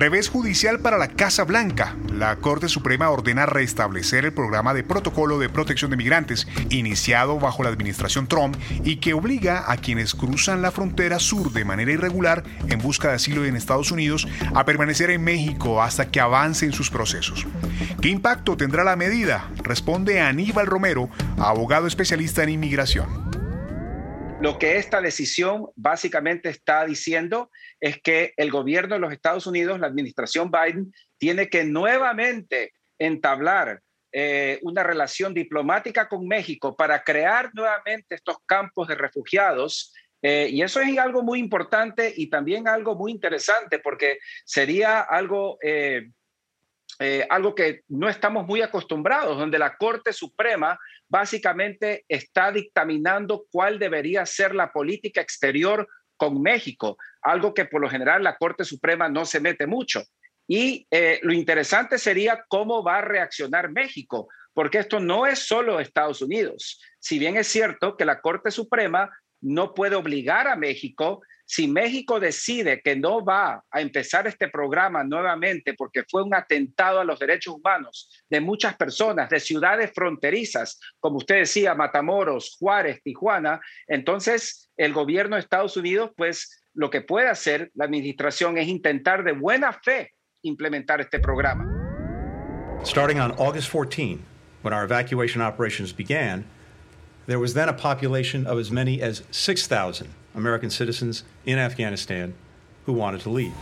Revés judicial para la Casa Blanca. La Corte Suprema ordena restablecer el programa de protocolo de protección de migrantes iniciado bajo la administración Trump y que obliga a quienes cruzan la frontera sur de manera irregular en busca de asilo en Estados Unidos a permanecer en México hasta que avancen sus procesos. ¿Qué impacto tendrá la medida? Responde Aníbal Romero, abogado especialista en inmigración. Lo que esta decisión básicamente está diciendo es que el gobierno de los Estados Unidos, la administración Biden, tiene que nuevamente entablar eh, una relación diplomática con México para crear nuevamente estos campos de refugiados. Eh, y eso es algo muy importante y también algo muy interesante porque sería algo... Eh, algo que no estamos muy acostumbrados, donde la Corte Suprema básicamente está dictaminando cuál debería ser la política exterior con México, algo que por lo general la Corte Suprema no se mete mucho. Y eh, lo interesante sería cómo va a reaccionar México, porque esto no es solo Estados Unidos. Si bien es cierto que la Corte Suprema no puede obligar a México, si México decide que no va a empezar este programa nuevamente porque fue un atentado a los derechos humanos de muchas personas, de ciudades fronterizas, como usted decía, Matamoros, Juárez, Tijuana, entonces el gobierno de Estados Unidos, pues lo que puede hacer la administración es intentar de buena fe implementar este programa. Starting on August 14, when our evacuation operations began, there was then a population of as many as 6,000 American citizens in Afghanistan who wanted to leave.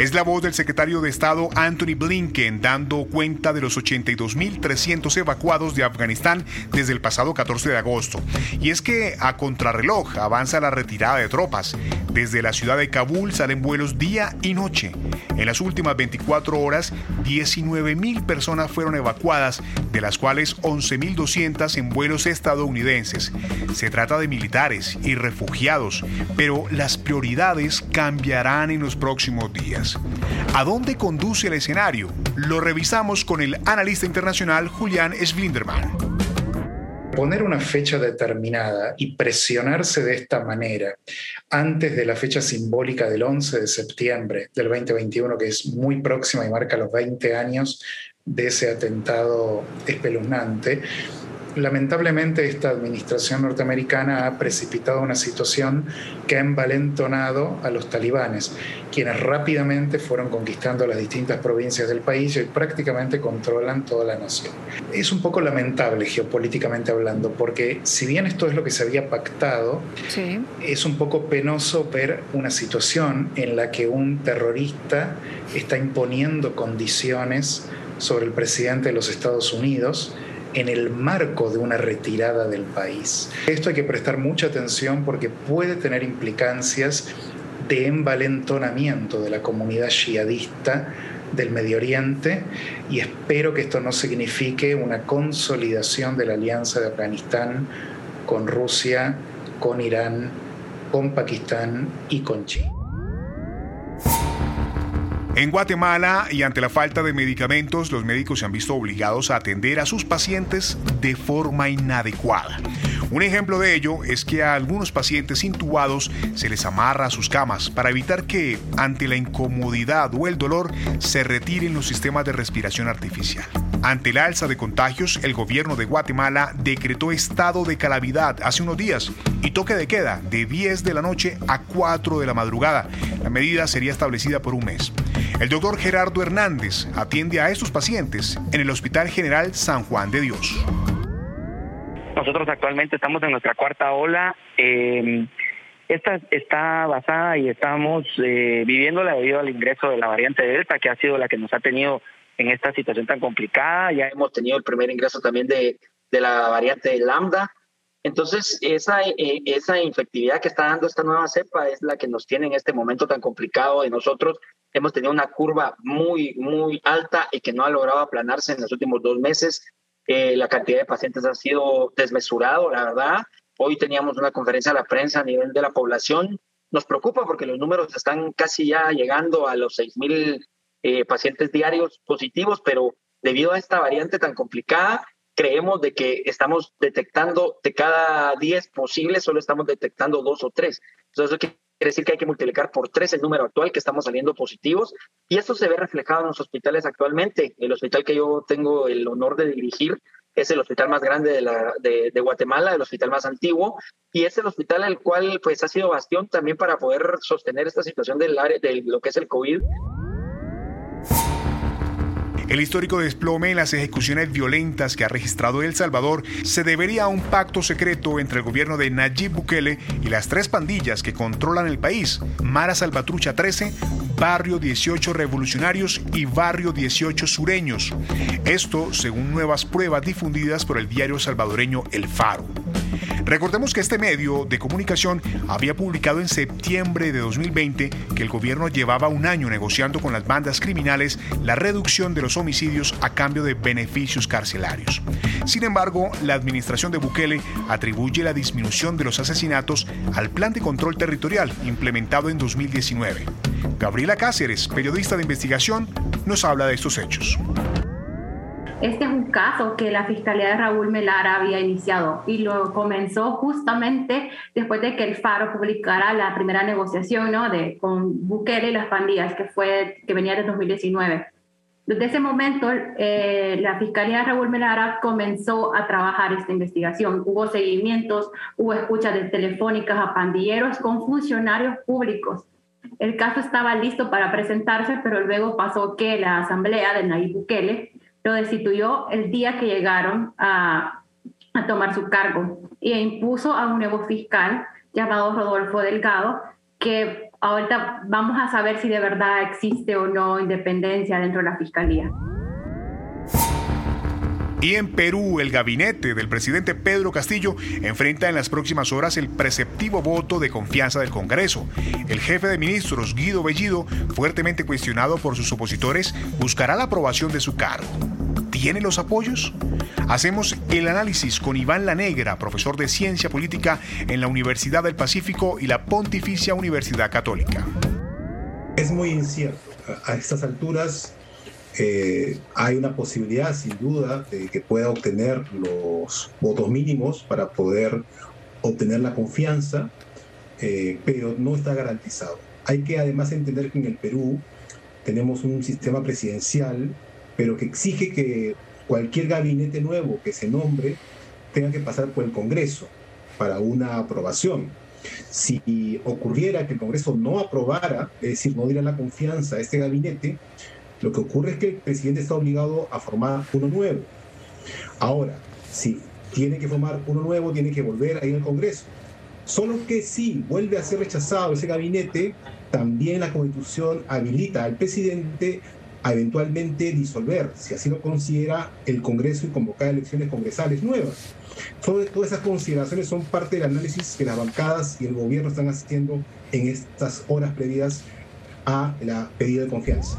Es la voz del secretario de Estado Anthony Blinken dando cuenta de los 82.300 evacuados de Afganistán desde el pasado 14 de agosto. Y es que a contrarreloj avanza la retirada de tropas. Desde la ciudad de Kabul salen vuelos día y noche. En las últimas 24 horas, 19.000 personas fueron evacuadas, de las cuales 11.200 en vuelos estadounidenses. Se trata de militares y refugiados, pero las prioridades cambiarán en los próximos días. ¿A dónde conduce el escenario? Lo revisamos con el analista internacional Julián Sblinderman. Poner una fecha determinada y presionarse de esta manera antes de la fecha simbólica del 11 de septiembre del 2021, que es muy próxima y marca los 20 años de ese atentado espeluznante, lamentablemente esta administración norteamericana ha precipitado una situación que ha envalentonado a los talibanes, quienes rápidamente fueron conquistando las distintas provincias del país y prácticamente controlan toda la nación. Es un poco lamentable geopolíticamente hablando, porque si bien esto es lo que se había pactado, es un poco penoso ver una situación en la que un terrorista está imponiendo condiciones sobre el presidente de los Estados Unidos, en el marco de una retirada del país. Esto hay que prestar mucha atención porque puede tener implicancias de envalentonamiento de la comunidad yihadista del Medio Oriente y espero que esto no signifique una consolidación de la alianza de Afganistán con Rusia, con Irán, con Pakistán y con China. En Guatemala y ante la falta de medicamentos, los médicos se han visto obligados a atender a sus pacientes de forma inadecuada. Un ejemplo de ello es que a algunos pacientes intubados se les amarra a sus camas para evitar que, ante la incomodidad o el dolor, se retiren los sistemas de respiración artificial. Ante el alza de contagios, el gobierno de Guatemala decretó estado de calamidad hace unos días y toque de queda de 10 de la noche a 4 de la madrugada. La medida sería establecida por un mes. El doctor Gerardo Hernández atiende a estos pacientes en el Hospital General San Juan de Dios. Nosotros actualmente estamos en nuestra cuarta ola. Eh, esta está basada y estamos eh, viviéndola debido al ingreso de la variante Delta, que ha sido la que nos ha tenido en esta situación tan complicada. Ya hemos tenido el primer ingreso también de, de la variante Lambda. Entonces, esa, eh, esa infectividad que está dando esta nueva cepa es la que nos tiene en este momento tan complicado de nosotros. Hemos tenido una curva muy, muy alta y que no ha logrado aplanarse en los últimos dos meses. Eh, la cantidad de pacientes ha sido desmesurado, la verdad. Hoy teníamos una conferencia a la prensa a nivel de la población. Nos preocupa porque los números están casi ya llegando a los 6.000 eh, pacientes diarios positivos, pero debido a esta variante tan complicada, creemos de que estamos detectando de cada 10 posibles, solo estamos detectando dos o tres. Entonces, eso quiere decir que hay que multiplicar por tres el número actual que estamos saliendo positivos y eso se ve reflejado en los hospitales actualmente. El hospital que yo tengo el honor de dirigir es el hospital más grande de, la, de, de, Guatemala, el hospital más antiguo, y es el hospital el cual pues ha sido bastión también para poder sostener esta situación del área de lo que es el COVID. El histórico desplome en las ejecuciones violentas que ha registrado El Salvador se debería a un pacto secreto entre el gobierno de Nayib Bukele y las tres pandillas que controlan el país, Mara Salvatrucha 13, Barrio 18 Revolucionarios y Barrio 18 Sureños. Esto según nuevas pruebas difundidas por el diario salvadoreño El Faro. Recordemos que este medio de comunicación había publicado en septiembre de 2020 que el gobierno llevaba un año negociando con las bandas criminales la reducción de los homicidios a cambio de beneficios carcelarios. Sin embargo, la administración de Bukele atribuye la disminución de los asesinatos al plan de control territorial implementado en 2019. Gabriela Cáceres, periodista de investigación, nos habla de estos hechos. Este es un caso que la Fiscalía de Raúl Melara había iniciado y lo comenzó justamente después de que el Faro publicara la primera negociación ¿no? de, con Bukele y las pandillas, que, fue, que venía de 2019. Desde ese momento, eh, la Fiscalía de Raúl Melara comenzó a trabajar esta investigación. Hubo seguimientos, hubo escuchas de telefónicas a pandilleros con funcionarios públicos. El caso estaba listo para presentarse, pero luego pasó que la asamblea de Nayib Bukele lo destituyó el día que llegaron a, a tomar su cargo e impuso a un nuevo fiscal llamado Rodolfo Delgado, que ahorita vamos a saber si de verdad existe o no independencia dentro de la fiscalía. Y en Perú, el gabinete del presidente Pedro Castillo enfrenta en las próximas horas el preceptivo voto de confianza del Congreso. El jefe de ministros, Guido Bellido, fuertemente cuestionado por sus opositores, buscará la aprobación de su cargo. ¿Tiene los apoyos? Hacemos el análisis con Iván Lanegra, profesor de Ciencia Política en la Universidad del Pacífico y la Pontificia Universidad Católica. Es muy incierto. A estas alturas eh, hay una posibilidad, sin duda, de que pueda obtener los votos mínimos para poder obtener la confianza, eh, pero no está garantizado. Hay que además entender que en el Perú tenemos un sistema presidencial, pero que exige que cualquier gabinete nuevo que se nombre tenga que pasar por el Congreso para una aprobación. Si ocurriera que el Congreso no aprobara, es decir, no diera la confianza a este gabinete, lo que ocurre es que el presidente está obligado a formar uno nuevo. Ahora, si tiene que formar uno nuevo, tiene que volver ahí al Congreso. Solo que si vuelve a ser rechazado ese gabinete, también la Constitución habilita al presidente a eventualmente disolver, si así lo considera, el Congreso y convocar elecciones congresales nuevas. Todas esas consideraciones son parte del análisis que las bancadas y el gobierno están haciendo en estas horas previas a la pedida de confianza.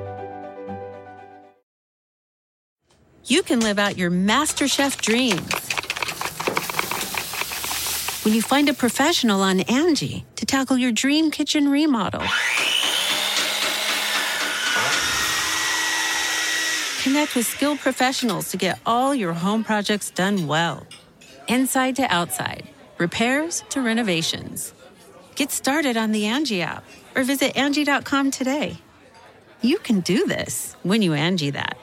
You can live out your MasterChef dreams when you find a professional on Angie to tackle your dream kitchen remodel. Connect with skilled professionals to get all your home projects done well. Inside to outside repairs to renovations. Get started on the Angie app or visit Angie.com today. You can do this when you Angie that.